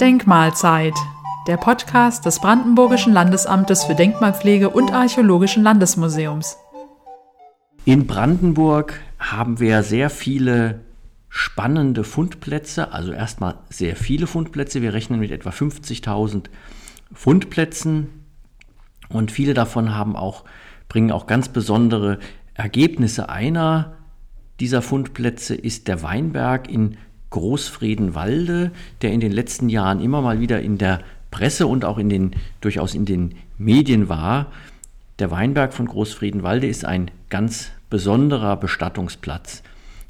Denkmalzeit, der Podcast des Brandenburgischen Landesamtes für Denkmalpflege und Archäologischen Landesmuseums. In Brandenburg haben wir sehr viele spannende Fundplätze, also erstmal sehr viele Fundplätze. Wir rechnen mit etwa 50.000 Fundplätzen und viele davon haben auch, bringen auch ganz besondere Ergebnisse. Einer dieser Fundplätze ist der Weinberg in Großfredenwalde, der in den letzten Jahren immer mal wieder in der Presse und auch in den, durchaus in den Medien war. Der Weinberg von Großfredenwalde ist ein ganz besonderer Bestattungsplatz.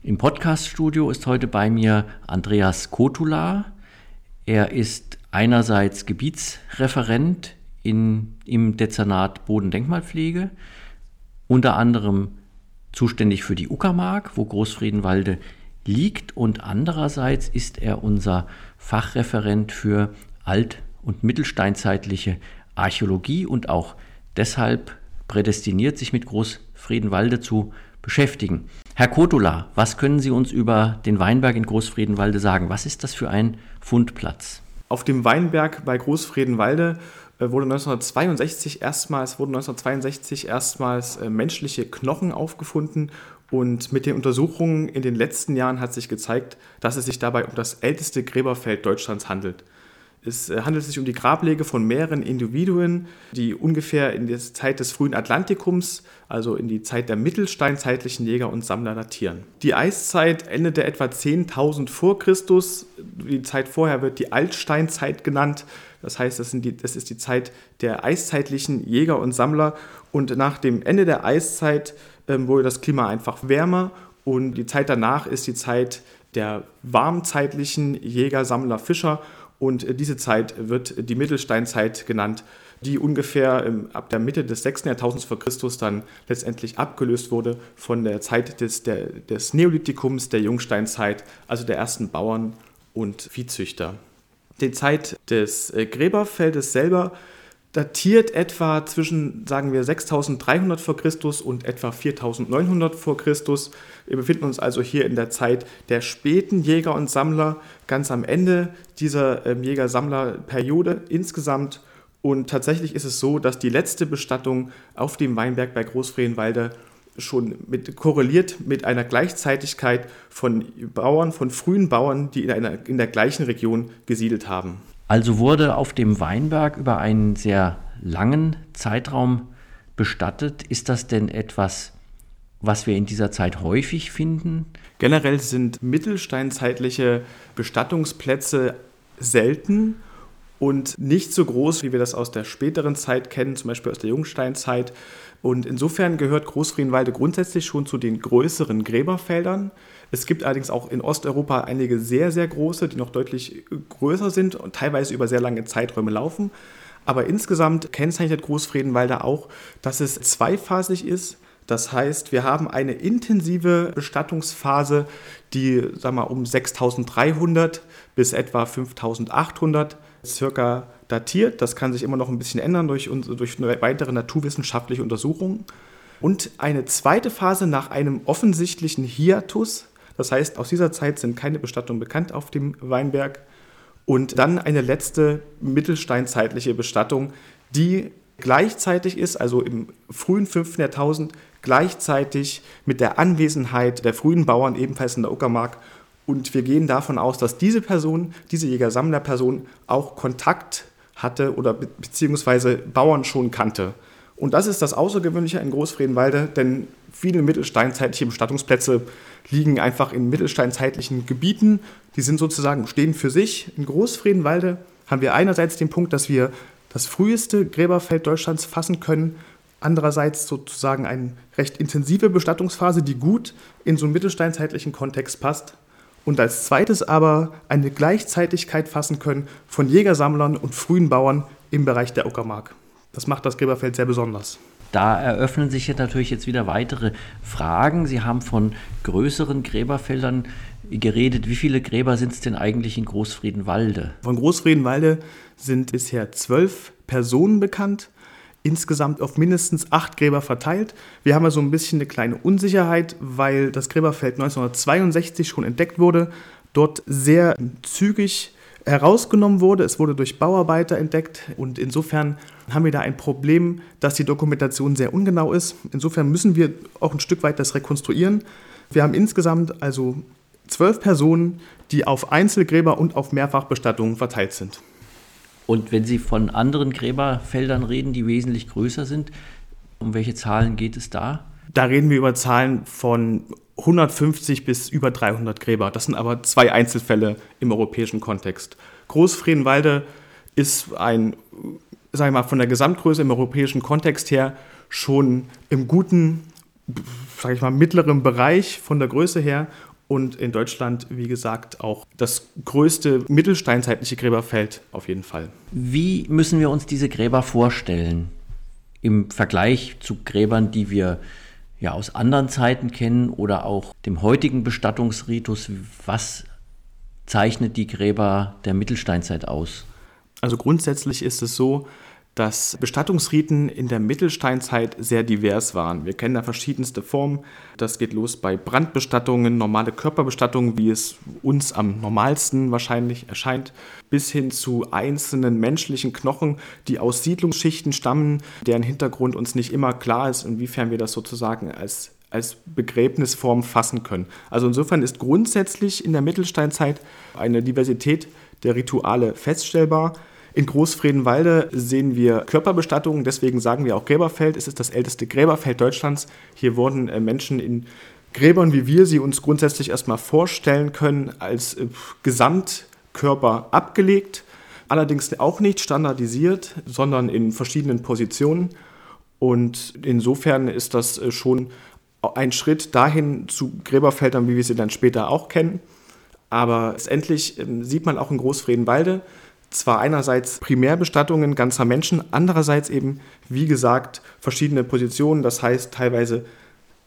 Im Podcaststudio ist heute bei mir Andreas Kotula. Er ist einerseits Gebietsreferent in, im Dezernat Bodendenkmalpflege, unter anderem zuständig für die Uckermark, wo Großfriedenwalde liegt und andererseits ist er unser Fachreferent für alt- und mittelsteinzeitliche Archäologie und auch deshalb prädestiniert, sich mit Großfriedenwalde zu beschäftigen. Herr Kotula, was können Sie uns über den Weinberg in Großfriedenwalde sagen? Was ist das für ein Fundplatz? Auf dem Weinberg bei Großfriedenwalde äh, wurde 1962 erstmals, wurden 1962 erstmals äh, menschliche Knochen aufgefunden und mit den Untersuchungen in den letzten Jahren hat sich gezeigt, dass es sich dabei um das älteste Gräberfeld Deutschlands handelt. Es äh, handelt sich um die Grablege von mehreren Individuen, die ungefähr in der Zeit des frühen Atlantikums, also in die Zeit der mittelsteinzeitlichen Jäger und Sammler datieren. Die Eiszeit endete etwa 10.000 vor Christus. Die Zeit vorher wird die Altsteinzeit genannt. Das heißt, das, die, das ist die Zeit der eiszeitlichen Jäger und Sammler. Und nach dem Ende der Eiszeit wurde das Klima einfach wärmer und die Zeit danach ist die Zeit der warmzeitlichen Jäger, Sammler, Fischer und äh, diese Zeit wird die Mittelsteinzeit genannt, die ungefähr ähm, ab der Mitte des 6. Jahrtausends vor Christus dann letztendlich abgelöst wurde von der Zeit des, der, des Neolithikums, der Jungsteinzeit, also der ersten Bauern und Viehzüchter. Die Zeit des äh, Gräberfeldes selber datiert etwa zwischen, sagen wir, 6300 vor Christus und etwa 4900 vor Christus. Wir befinden uns also hier in der Zeit der späten Jäger und Sammler, ganz am Ende dieser ähm, Jäger-Sammler-Periode insgesamt. Und tatsächlich ist es so, dass die letzte Bestattung auf dem Weinberg bei Großfrehenwalde schon mit, korreliert mit einer Gleichzeitigkeit von Bauern, von frühen Bauern, die in, einer, in der gleichen Region gesiedelt haben. Also wurde auf dem Weinberg über einen sehr langen Zeitraum bestattet. Ist das denn etwas, was wir in dieser Zeit häufig finden? Generell sind mittelsteinzeitliche Bestattungsplätze selten und nicht so groß, wie wir das aus der späteren Zeit kennen, zum Beispiel aus der Jungsteinzeit. Und insofern gehört Großfrienwalde grundsätzlich schon zu den größeren Gräberfeldern. Es gibt allerdings auch in Osteuropa einige sehr, sehr große, die noch deutlich größer sind und teilweise über sehr lange Zeiträume laufen. Aber insgesamt kennzeichnet Großfredenwalde auch, dass es zweiphasig ist. Das heißt, wir haben eine intensive Bestattungsphase, die sagen wir, um 6300 bis etwa 5800 circa datiert. Das kann sich immer noch ein bisschen ändern durch, durch weitere naturwissenschaftliche Untersuchungen. Und eine zweite Phase nach einem offensichtlichen Hiatus das heißt, aus dieser Zeit sind keine Bestattungen bekannt auf dem Weinberg. Und dann eine letzte mittelsteinzeitliche Bestattung, die gleichzeitig ist, also im frühen 5. Jahrtausend, gleichzeitig mit der Anwesenheit der frühen Bauern ebenfalls in der Uckermark. Und wir gehen davon aus, dass diese Person, diese Jäger-Sammler-Person auch Kontakt hatte oder be beziehungsweise Bauern schon kannte. Und das ist das Außergewöhnliche in Großfredenwalde, denn viele mittelsteinzeitliche Bestattungsplätze liegen einfach in mittelsteinzeitlichen Gebieten. Die sind sozusagen, stehen für sich. In Großfredenwalde haben wir einerseits den Punkt, dass wir das früheste Gräberfeld Deutschlands fassen können, andererseits sozusagen eine recht intensive Bestattungsphase, die gut in so einen mittelsteinzeitlichen Kontext passt. Und als zweites aber eine Gleichzeitigkeit fassen können von Jägersammlern und frühen Bauern im Bereich der Uckermark. Das macht das Gräberfeld sehr besonders. Da eröffnen sich jetzt natürlich jetzt wieder weitere Fragen. Sie haben von größeren Gräberfeldern geredet. Wie viele Gräber sind es denn eigentlich in Großfriedenwalde? Von Großfriedenwalde sind bisher zwölf Personen bekannt, insgesamt auf mindestens acht Gräber verteilt. Wir haben also ein bisschen eine kleine Unsicherheit, weil das Gräberfeld 1962 schon entdeckt wurde, dort sehr zügig herausgenommen wurde. Es wurde durch Bauarbeiter entdeckt und insofern haben wir da ein Problem, dass die Dokumentation sehr ungenau ist. Insofern müssen wir auch ein Stück weit das rekonstruieren. Wir haben insgesamt also zwölf Personen, die auf Einzelgräber und auf Mehrfachbestattungen verteilt sind. Und wenn Sie von anderen Gräberfeldern reden, die wesentlich größer sind, um welche Zahlen geht es da? Da reden wir über Zahlen von 150 bis über 300 Gräber. Das sind aber zwei Einzelfälle im europäischen Kontext. Großfredenwalde ist ein, sagen wir mal, von der Gesamtgröße im europäischen Kontext her schon im guten, sage ich mal, mittleren Bereich von der Größe her und in Deutschland, wie gesagt, auch das größte mittelsteinzeitliche Gräberfeld auf jeden Fall. Wie müssen wir uns diese Gräber vorstellen im Vergleich zu Gräbern, die wir ja aus anderen Zeiten kennen oder auch dem heutigen Bestattungsritus. Was zeichnet die Gräber der Mittelsteinzeit aus? Also grundsätzlich ist es so, dass Bestattungsriten in der Mittelsteinzeit sehr divers waren. Wir kennen da verschiedenste Formen. Das geht los bei Brandbestattungen, normale Körperbestattungen, wie es uns am normalsten wahrscheinlich erscheint, bis hin zu einzelnen menschlichen Knochen, die aus Siedlungsschichten stammen, deren Hintergrund uns nicht immer klar ist, inwiefern wir das sozusagen als als Begräbnisform fassen können. Also insofern ist grundsätzlich in der Mittelsteinzeit eine Diversität der Rituale feststellbar. In Großfredenwalde sehen wir Körperbestattungen, deswegen sagen wir auch Gräberfeld. Es ist das älteste Gräberfeld Deutschlands. Hier wurden äh, Menschen in Gräbern, wie wir sie uns grundsätzlich erstmal vorstellen können, als äh, Gesamtkörper abgelegt. Allerdings auch nicht standardisiert, sondern in verschiedenen Positionen. Und insofern ist das äh, schon ein Schritt dahin zu Gräberfeldern, wie wir sie dann später auch kennen. Aber letztendlich ähm, sieht man auch in Großfredenwalde, zwar einerseits Primärbestattungen ganzer Menschen, andererseits eben, wie gesagt, verschiedene Positionen, das heißt teilweise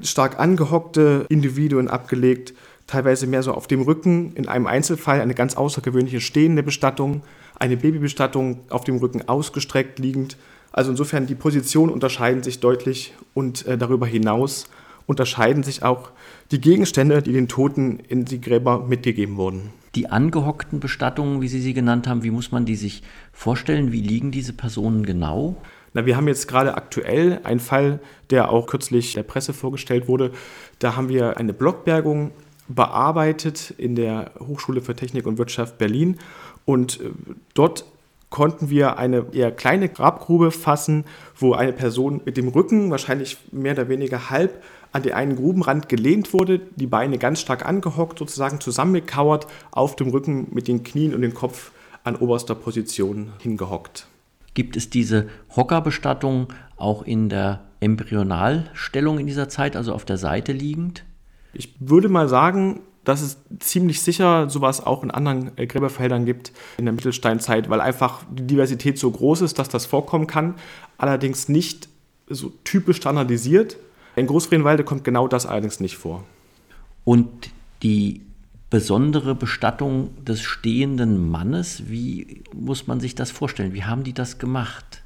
stark angehockte Individuen abgelegt, teilweise mehr so auf dem Rücken, in einem Einzelfall eine ganz außergewöhnliche stehende Bestattung, eine Babybestattung auf dem Rücken ausgestreckt liegend. Also insofern die Positionen unterscheiden sich deutlich und äh, darüber hinaus unterscheiden sich auch die Gegenstände, die den Toten in die Gräber mitgegeben wurden. Die angehockten Bestattungen, wie Sie sie genannt haben, wie muss man die sich vorstellen? Wie liegen diese Personen genau? Na, wir haben jetzt gerade aktuell einen Fall, der auch kürzlich der Presse vorgestellt wurde. Da haben wir eine Blockbergung bearbeitet in der Hochschule für Technik und Wirtschaft Berlin. Und äh, dort konnten wir eine eher kleine Grabgrube fassen, wo eine Person mit dem Rücken, wahrscheinlich mehr oder weniger halb, an den einen Grubenrand gelehnt wurde, die Beine ganz stark angehockt, sozusagen zusammengekauert, auf dem Rücken mit den Knien und dem Kopf an oberster Position hingehockt. Gibt es diese Hockerbestattung auch in der Embryonalstellung in dieser Zeit, also auf der Seite liegend? Ich würde mal sagen, dass es ziemlich sicher sowas auch in anderen äh, Gräberfeldern gibt in der Mittelsteinzeit, weil einfach die Diversität so groß ist, dass das vorkommen kann. Allerdings nicht so typisch standardisiert, in Großfriedwalde kommt genau das allerdings nicht vor. Und die besondere Bestattung des stehenden Mannes, wie muss man sich das vorstellen? Wie haben die das gemacht?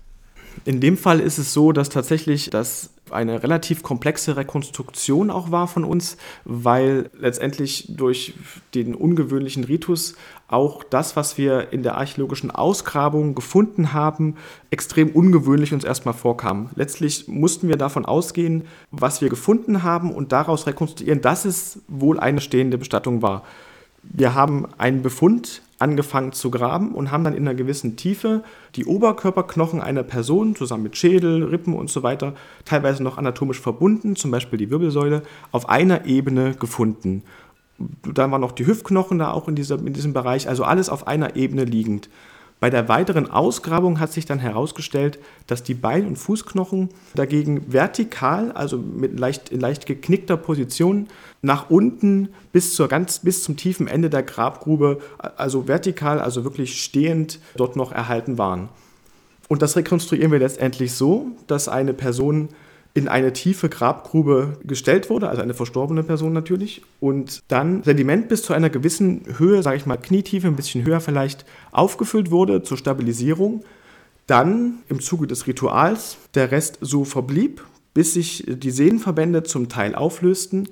In dem Fall ist es so, dass tatsächlich das eine relativ komplexe Rekonstruktion auch war von uns, weil letztendlich durch den ungewöhnlichen Ritus auch das, was wir in der archäologischen Ausgrabung gefunden haben, extrem ungewöhnlich uns erstmal vorkam. Letztlich mussten wir davon ausgehen, was wir gefunden haben und daraus rekonstruieren, dass es wohl eine stehende Bestattung war. Wir haben einen Befund angefangen zu graben und haben dann in einer gewissen Tiefe die Oberkörperknochen einer Person zusammen mit Schädel, Rippen und so weiter, teilweise noch anatomisch verbunden, zum Beispiel die Wirbelsäule, auf einer Ebene gefunden. Dann waren noch die Hüftknochen da auch in, dieser, in diesem Bereich, also alles auf einer Ebene liegend. Bei der weiteren Ausgrabung hat sich dann herausgestellt, dass die Bein- und Fußknochen dagegen vertikal, also mit leicht, in leicht geknickter Position, nach unten bis, zur ganz, bis zum tiefen Ende der Grabgrube, also vertikal, also wirklich stehend, dort noch erhalten waren. Und das rekonstruieren wir letztendlich so, dass eine Person in eine tiefe Grabgrube gestellt wurde, also eine verstorbene Person natürlich, und dann Sediment bis zu einer gewissen Höhe, sage ich mal Knietiefe, ein bisschen höher vielleicht, aufgefüllt wurde zur Stabilisierung. Dann im Zuge des Rituals der Rest so verblieb, bis sich die Sehnenverbände zum Teil auflösten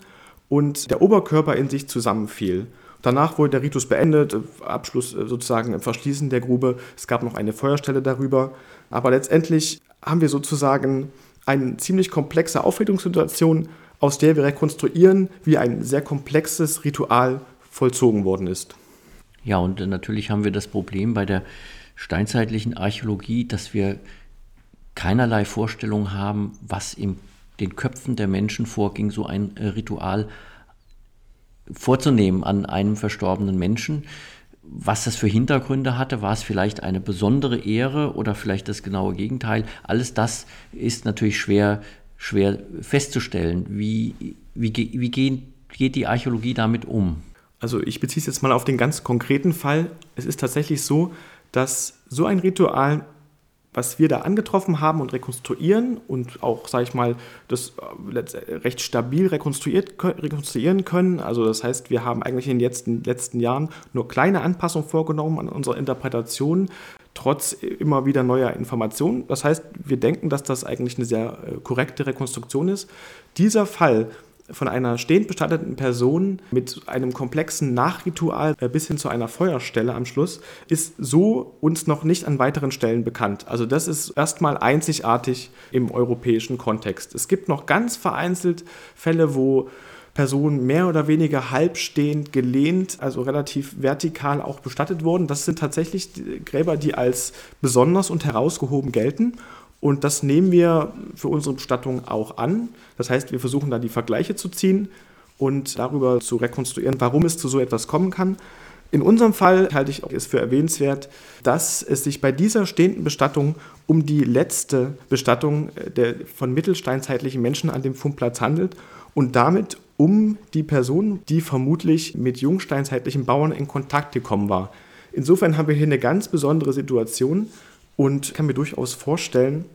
und der Oberkörper in sich zusammenfiel. Danach wurde der Ritus beendet, Abschluss äh, sozusagen im Verschließen der Grube. Es gab noch eine Feuerstelle darüber. Aber letztendlich haben wir sozusagen eine ziemlich komplexe Aufhebungssituation, aus der wir rekonstruieren, wie ein sehr komplexes Ritual vollzogen worden ist. Ja, und natürlich haben wir das Problem bei der steinzeitlichen Archäologie, dass wir keinerlei Vorstellung haben, was in den Köpfen der Menschen vorging, so ein äh, Ritual vorzunehmen an einem verstorbenen Menschen. Was das für Hintergründe hatte, war es vielleicht eine besondere Ehre oder vielleicht das genaue Gegenteil. Alles das ist natürlich schwer, schwer festzustellen. Wie, wie, wie gehen, geht die Archäologie damit um? Also ich beziehe es jetzt mal auf den ganz konkreten Fall. Es ist tatsächlich so, dass so ein Ritual was wir da angetroffen haben und rekonstruieren und auch, sage ich mal, das äh, recht stabil rekonstruiert, rekonstruieren können. Also das heißt, wir haben eigentlich in den letzten, letzten Jahren nur kleine Anpassungen vorgenommen an unserer Interpretation, trotz immer wieder neuer Informationen. Das heißt, wir denken, dass das eigentlich eine sehr äh, korrekte Rekonstruktion ist. Dieser Fall von einer stehend bestatteten Person mit einem komplexen Nachritual äh, bis hin zu einer Feuerstelle am Schluss ist so uns noch nicht an weiteren Stellen bekannt. Also das ist erstmal einzigartig im europäischen Kontext. Es gibt noch ganz vereinzelt Fälle, wo Personen mehr oder weniger halbstehend gelehnt, also relativ vertikal auch bestattet wurden. Das sind tatsächlich Gräber, die als besonders und herausgehoben gelten. Und das nehmen wir für unsere Bestattung auch an. Das heißt, wir versuchen da die Vergleiche zu ziehen und darüber zu rekonstruieren, warum es zu so etwas kommen kann. In unserem Fall halte ich es für erwähnenswert, dass es sich bei dieser stehenden Bestattung um die letzte Bestattung der, von mittelsteinzeitlichen Menschen an dem Fundplatz handelt und damit um die Person, die vermutlich mit jungsteinzeitlichen Bauern in Kontakt gekommen war. Insofern haben wir hier eine ganz besondere Situation und kann mir durchaus vorstellen,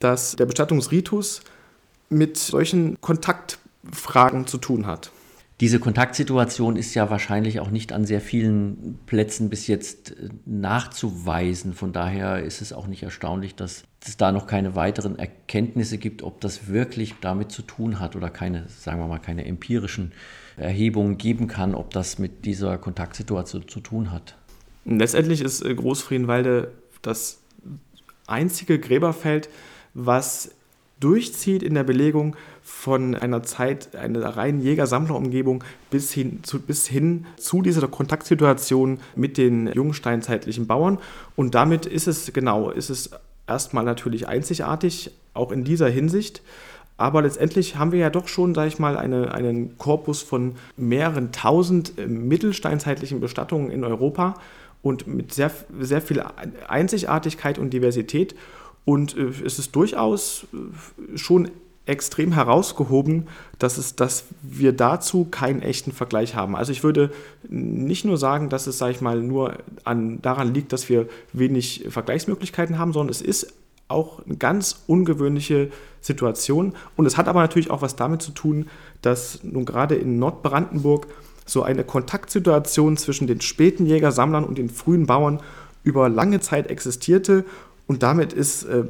dass der Bestattungsritus mit solchen Kontaktfragen zu tun hat. Diese Kontaktsituation ist ja wahrscheinlich auch nicht an sehr vielen Plätzen bis jetzt äh, nachzuweisen. Von daher ist es auch nicht erstaunlich, dass es da noch keine weiteren Erkenntnisse gibt, ob das wirklich damit zu tun hat oder keine, sagen wir mal, keine empirischen Erhebungen geben kann, ob das mit dieser Kontaktsituation zu tun hat. Letztendlich ist äh, Großfrienwalde das einzige Gräberfeld, was durchzieht in der Belegung von einer Zeit, einer reinen Jäger-Sammler-Umgebung bis hin, zu, bis hin zu dieser Kontaktsituation mit den jungsteinzeitlichen Bauern. Und damit ist es, genau, ist es erstmal natürlich einzigartig, auch in dieser Hinsicht. Aber letztendlich haben wir ja doch schon, sage ich mal, eine, einen Korpus von mehreren tausend äh, mittelsteinzeitlichen Bestattungen in Europa und mit sehr, sehr viel Einzigartigkeit und Diversität. Und äh, es ist durchaus äh, schon extrem herausgehoben, dass, es, dass wir dazu keinen echten Vergleich haben. Also ich würde nicht nur sagen, dass es, sage ich mal, nur an, daran liegt, dass wir wenig Vergleichsmöglichkeiten haben, sondern es ist auch eine ganz ungewöhnliche Situation. Und es hat aber natürlich auch was damit zu tun, dass nun gerade in Nordbrandenburg so eine Kontaktsituation zwischen den späten Jägersammlern und den frühen Bauern über lange Zeit existierte. Und damit ist äh,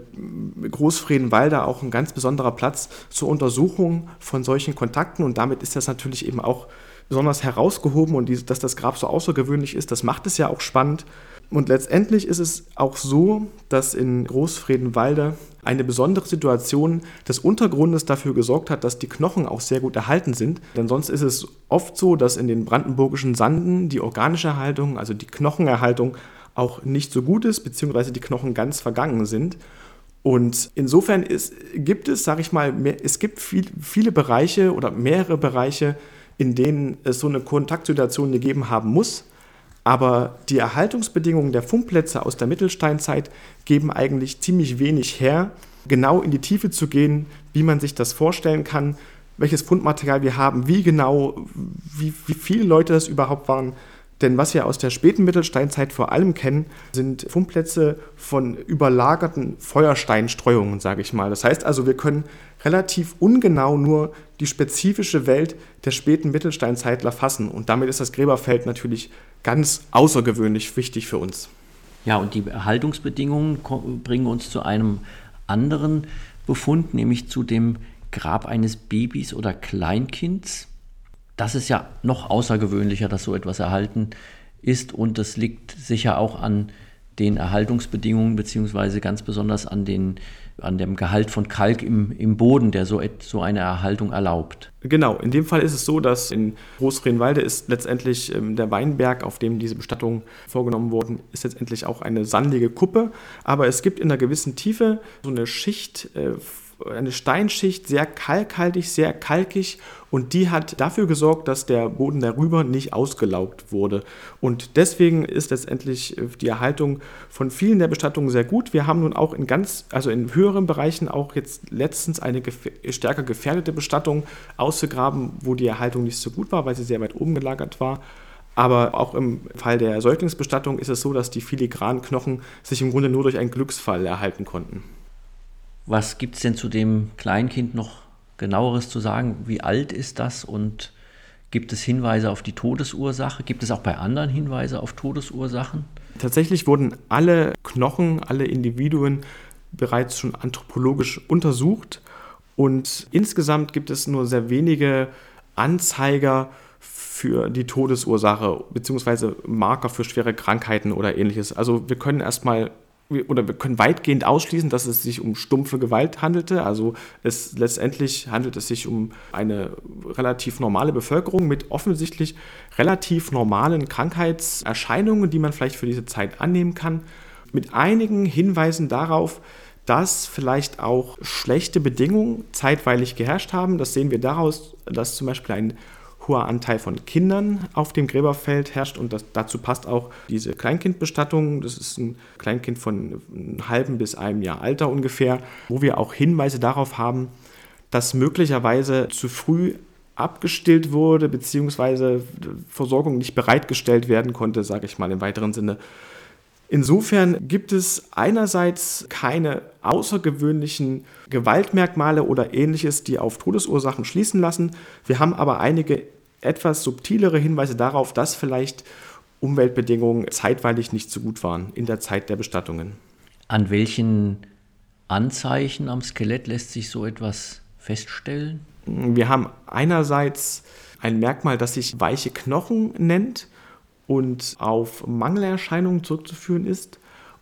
Großfredenwalde auch ein ganz besonderer Platz zur Untersuchung von solchen Kontakten. Und damit ist das natürlich eben auch besonders herausgehoben und die, dass das Grab so außergewöhnlich ist, das macht es ja auch spannend. Und letztendlich ist es auch so, dass in Großfredenwalde eine besondere Situation des Untergrundes dafür gesorgt hat, dass die Knochen auch sehr gut erhalten sind. Denn sonst ist es oft so, dass in den brandenburgischen Sanden die organische Erhaltung, also die Knochenerhaltung, auch nicht so gut ist, beziehungsweise die Knochen ganz vergangen sind. Und insofern ist, gibt es, sage ich mal, mehr, es gibt viel, viele Bereiche oder mehrere Bereiche, in denen es so eine Kontaktsituation gegeben haben muss. Aber die Erhaltungsbedingungen der Fundplätze aus der Mittelsteinzeit geben eigentlich ziemlich wenig her, genau in die Tiefe zu gehen, wie man sich das vorstellen kann, welches Fundmaterial wir haben, wie genau, wie, wie viele Leute das überhaupt waren. Denn was wir aus der späten Mittelsteinzeit vor allem kennen, sind Fundplätze von überlagerten Feuersteinstreuungen, sage ich mal. Das heißt also, wir können relativ ungenau nur die spezifische Welt der späten Mittelsteinzeitler fassen. Und damit ist das Gräberfeld natürlich ganz außergewöhnlich wichtig für uns. Ja, und die Erhaltungsbedingungen bringen uns zu einem anderen Befund, nämlich zu dem Grab eines Babys oder Kleinkinds. Das ist ja noch außergewöhnlicher, dass so etwas erhalten ist. Und das liegt sicher auch an den Erhaltungsbedingungen beziehungsweise ganz besonders an, den, an dem Gehalt von Kalk im, im Boden, der so, so eine Erhaltung erlaubt. Genau, in dem Fall ist es so, dass in Großrhenwalde ist letztendlich ähm, der Weinberg, auf dem diese Bestattungen vorgenommen wurden, ist letztendlich auch eine sandige Kuppe, aber es gibt in einer gewissen Tiefe so eine Schicht äh, eine Steinschicht, sehr kalkhaltig, sehr kalkig und die hat dafür gesorgt, dass der Boden darüber nicht ausgelaugt wurde. Und deswegen ist letztendlich äh, die Erhaltung von vielen der Bestattungen sehr gut. Wir haben nun auch in ganz, also in höheren Bereichen auch jetzt letztens eine gef stärker gefährdete Bestattung ausgegraben, wo die Erhaltung nicht so gut war, weil sie sehr weit oben gelagert war. Aber auch im Fall der Säuglingsbestattung ist es so, dass die filigranen Knochen sich im Grunde nur durch einen Glücksfall erhalten konnten. Was gibt es denn zu dem Kleinkind noch genaueres zu sagen? Wie alt ist das und gibt es Hinweise auf die Todesursache? Gibt es auch bei anderen Hinweise auf Todesursachen? Tatsächlich wurden alle Knochen, alle Individuen bereits schon anthropologisch untersucht und insgesamt gibt es nur sehr wenige Anzeiger für die Todesursache bzw. Marker für schwere Krankheiten oder ähnliches. Also wir können erstmal oder wir können weitgehend ausschließen, dass es sich um stumpfe Gewalt handelte. Also es letztendlich handelt es sich um eine relativ normale Bevölkerung mit offensichtlich relativ normalen Krankheitserscheinungen, die man vielleicht für diese Zeit annehmen kann, mit einigen Hinweisen darauf, dass vielleicht auch schlechte Bedingungen zeitweilig geherrscht haben. Das sehen wir daraus, dass zum Beispiel ein hoher Anteil von Kindern auf dem Gräberfeld herrscht und das, dazu passt auch diese Kleinkindbestattung. Das ist ein Kleinkind von einem halben bis einem Jahr Alter ungefähr, wo wir auch Hinweise darauf haben, dass möglicherweise zu früh abgestillt wurde, beziehungsweise Versorgung nicht bereitgestellt werden konnte, sage ich mal im weiteren Sinne. Insofern gibt es einerseits keine außergewöhnlichen Gewaltmerkmale oder ähnliches, die auf Todesursachen schließen lassen. Wir haben aber einige etwas subtilere Hinweise darauf, dass vielleicht Umweltbedingungen zeitweilig nicht so gut waren in der Zeit der Bestattungen. An welchen Anzeichen am Skelett lässt sich so etwas feststellen? Wir haben einerseits ein Merkmal, das sich weiche Knochen nennt und auf Mangelerscheinungen zurückzuführen ist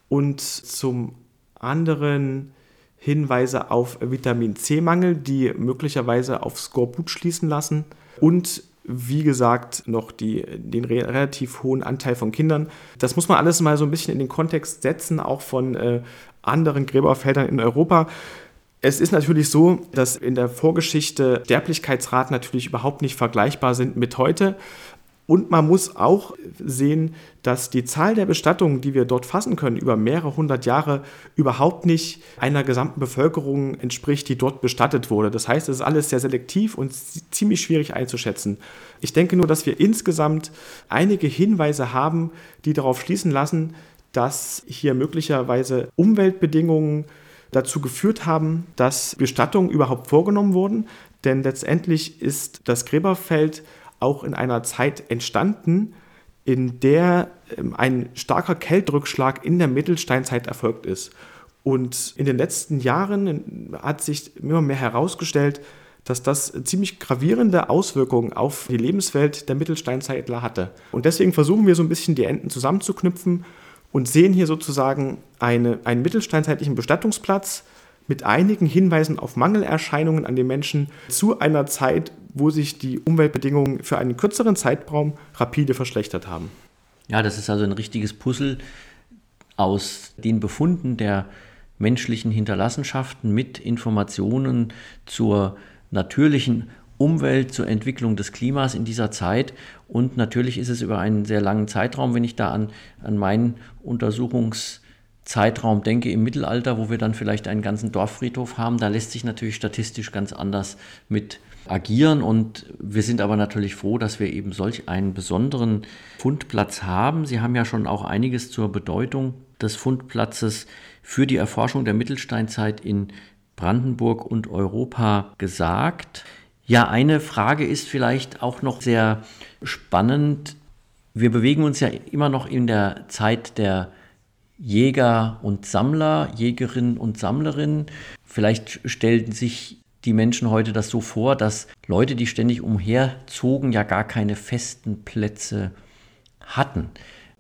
und zum anderen Hinweise auf Vitamin C-Mangel, die möglicherweise auf Skorbut schließen lassen und wie gesagt, noch die, den re relativ hohen Anteil von Kindern. Das muss man alles mal so ein bisschen in den Kontext setzen, auch von äh, anderen Gräberfeldern in Europa. Es ist natürlich so, dass in der Vorgeschichte Sterblichkeitsraten natürlich überhaupt nicht vergleichbar sind mit heute. Und man muss auch sehen, dass die Zahl der Bestattungen, die wir dort fassen können, über mehrere hundert Jahre überhaupt nicht einer gesamten Bevölkerung entspricht, die dort bestattet wurde. Das heißt, es ist alles sehr selektiv und ziemlich schwierig einzuschätzen. Ich denke nur, dass wir insgesamt einige Hinweise haben, die darauf schließen lassen, dass hier möglicherweise Umweltbedingungen dazu geführt haben, dass Bestattungen überhaupt vorgenommen wurden. Denn letztendlich ist das Gräberfeld auch in einer Zeit entstanden, in der ähm, ein starker Kältrückschlag in der Mittelsteinzeit erfolgt ist. Und in den letzten Jahren hat sich immer mehr herausgestellt, dass das ziemlich gravierende Auswirkungen auf die Lebenswelt der Mittelsteinzeitler hatte. Und deswegen versuchen wir so ein bisschen die Enden zusammenzuknüpfen und sehen hier sozusagen eine, einen mittelsteinzeitlichen Bestattungsplatz mit einigen Hinweisen auf Mangelerscheinungen an den Menschen zu einer Zeit, wo sich die Umweltbedingungen für einen kürzeren Zeitraum rapide verschlechtert haben. Ja, das ist also ein richtiges Puzzle aus den Befunden der menschlichen Hinterlassenschaften mit Informationen zur natürlichen Umwelt, zur Entwicklung des Klimas in dieser Zeit. Und natürlich ist es über einen sehr langen Zeitraum, wenn ich da an, an meinen Untersuchungszeitraum denke im Mittelalter, wo wir dann vielleicht einen ganzen Dorffriedhof haben, da lässt sich natürlich statistisch ganz anders mit agieren. Und wir sind aber natürlich froh, dass wir eben solch einen besonderen Fundplatz haben. Sie haben ja schon auch einiges zur Bedeutung des Fundplatzes für die Erforschung der Mittelsteinzeit in Brandenburg und Europa gesagt. Ja, eine Frage ist vielleicht auch noch sehr spannend. Wir bewegen uns ja immer noch in der Zeit der Jäger und Sammler, Jägerinnen und Sammlerinnen. Vielleicht stellen sich die Menschen heute das so vor, dass Leute, die ständig umherzogen, ja gar keine festen Plätze hatten.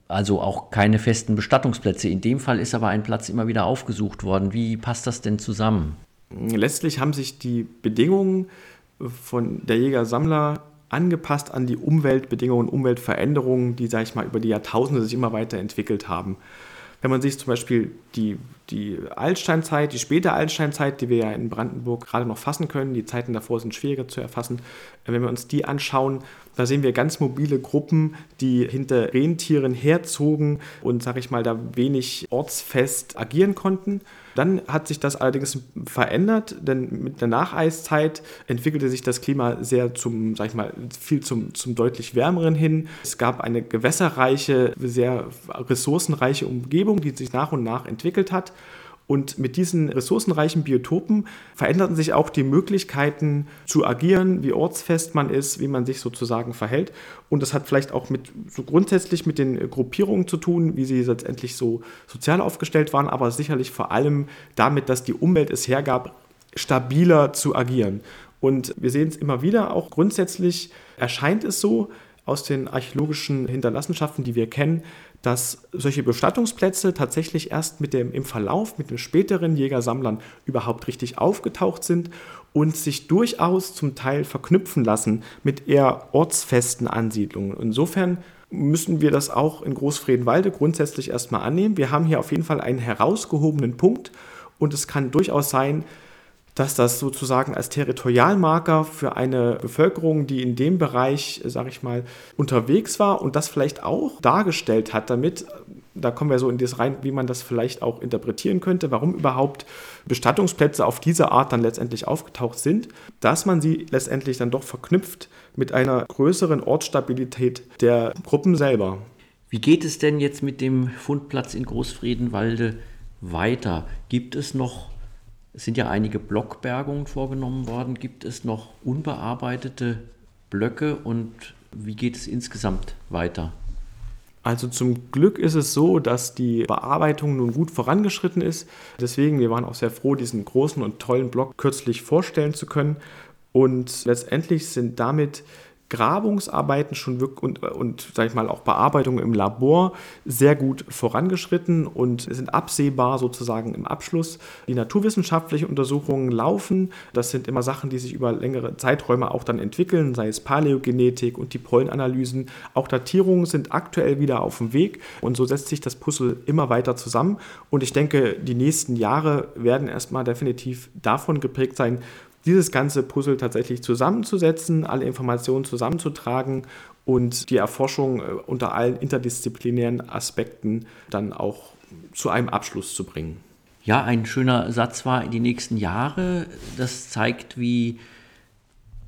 Also auch keine festen Bestattungsplätze. In dem Fall ist aber ein Platz immer wieder aufgesucht worden. Wie passt das denn zusammen? Letztlich haben sich die Bedingungen von der Jäger-Sammler angepasst an die Umweltbedingungen, Umweltveränderungen, die, sage ich mal, über die Jahrtausende sich immer weiterentwickelt haben. Wenn man sich zum Beispiel die, die Altsteinzeit, die späte Altsteinzeit, die wir ja in Brandenburg gerade noch fassen können, die Zeiten davor sind schwieriger zu erfassen, wenn wir uns die anschauen, da sehen wir ganz mobile Gruppen, die hinter Rentieren herzogen und, sage ich mal, da wenig ortsfest agieren konnten. Dann hat sich das allerdings verändert, denn mit der Nacheiszeit entwickelte sich das Klima sehr zum, sag ich mal, viel zum, zum deutlich wärmeren hin. Es gab eine gewässerreiche, sehr ressourcenreiche Umgebung, die sich nach und nach entwickelt hat. Und mit diesen ressourcenreichen Biotopen veränderten sich auch die Möglichkeiten zu agieren, wie ortsfest man ist, wie man sich sozusagen verhält. Und das hat vielleicht auch mit so grundsätzlich mit den Gruppierungen zu tun, wie sie letztendlich so sozial aufgestellt waren, aber sicherlich vor allem damit, dass die Umwelt es hergab, stabiler zu agieren. Und wir sehen es immer wieder, auch grundsätzlich erscheint es so aus den archäologischen Hinterlassenschaften, die wir kennen, dass solche Bestattungsplätze tatsächlich erst mit dem, im Verlauf mit den späteren Jägersammlern überhaupt richtig aufgetaucht sind und sich durchaus zum Teil verknüpfen lassen mit eher ortsfesten Ansiedlungen. Insofern müssen wir das auch in Großfredenwalde grundsätzlich erstmal annehmen. Wir haben hier auf jeden Fall einen herausgehobenen Punkt und es kann durchaus sein, dass das sozusagen als Territorialmarker für eine Bevölkerung, die in dem Bereich, sage ich mal, unterwegs war und das vielleicht auch dargestellt hat, damit, da kommen wir so in das rein, wie man das vielleicht auch interpretieren könnte, warum überhaupt Bestattungsplätze auf diese Art dann letztendlich aufgetaucht sind, dass man sie letztendlich dann doch verknüpft mit einer größeren Ortsstabilität der Gruppen selber. Wie geht es denn jetzt mit dem Fundplatz in Großfriedenwalde weiter? Gibt es noch es sind ja einige Blockbergungen vorgenommen worden. Gibt es noch unbearbeitete Blöcke und wie geht es insgesamt weiter? Also zum Glück ist es so, dass die Bearbeitung nun gut vorangeschritten ist. Deswegen, wir waren auch sehr froh, diesen großen und tollen Block kürzlich vorstellen zu können. Und letztendlich sind damit Grabungsarbeiten schon wirklich und, und sag ich mal auch Bearbeitungen im Labor sehr gut vorangeschritten und sind absehbar sozusagen im Abschluss. Die naturwissenschaftlichen Untersuchungen laufen. Das sind immer Sachen, die sich über längere Zeiträume auch dann entwickeln, sei es Paläogenetik und die Pollenanalysen. Auch Datierungen sind aktuell wieder auf dem Weg und so setzt sich das Puzzle immer weiter zusammen. Und ich denke, die nächsten Jahre werden erstmal definitiv davon geprägt sein, dieses ganze Puzzle tatsächlich zusammenzusetzen, alle Informationen zusammenzutragen und die Erforschung äh, unter allen interdisziplinären Aspekten dann auch zu einem Abschluss zu bringen. Ja, ein schöner Satz war in die nächsten Jahre. Das zeigt, wie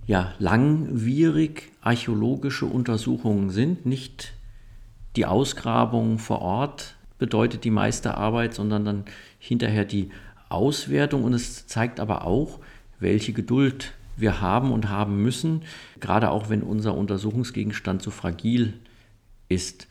ja, langwierig archäologische Untersuchungen sind. Nicht die Ausgrabung vor Ort bedeutet die meiste Arbeit, sondern dann hinterher die Auswertung. Und es zeigt aber auch, welche Geduld wir haben und haben müssen, gerade auch wenn unser Untersuchungsgegenstand so fragil ist.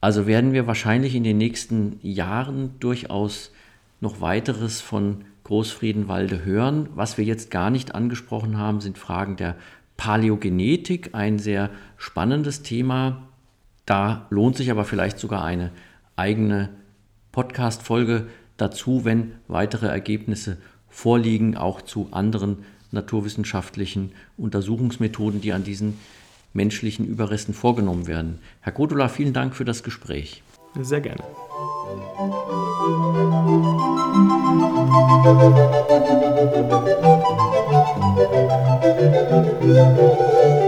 Also werden wir wahrscheinlich in den nächsten Jahren durchaus noch weiteres von Großfriedenwalde hören. Was wir jetzt gar nicht angesprochen haben, sind Fragen der Paläogenetik, ein sehr spannendes Thema. Da lohnt sich aber vielleicht sogar eine eigene Podcast-Folge dazu, wenn weitere Ergebnisse vorliegen, auch zu anderen naturwissenschaftlichen Untersuchungsmethoden, die an diesen menschlichen Überresten vorgenommen werden. Herr Godula, vielen Dank für das Gespräch. Sehr gerne. Musik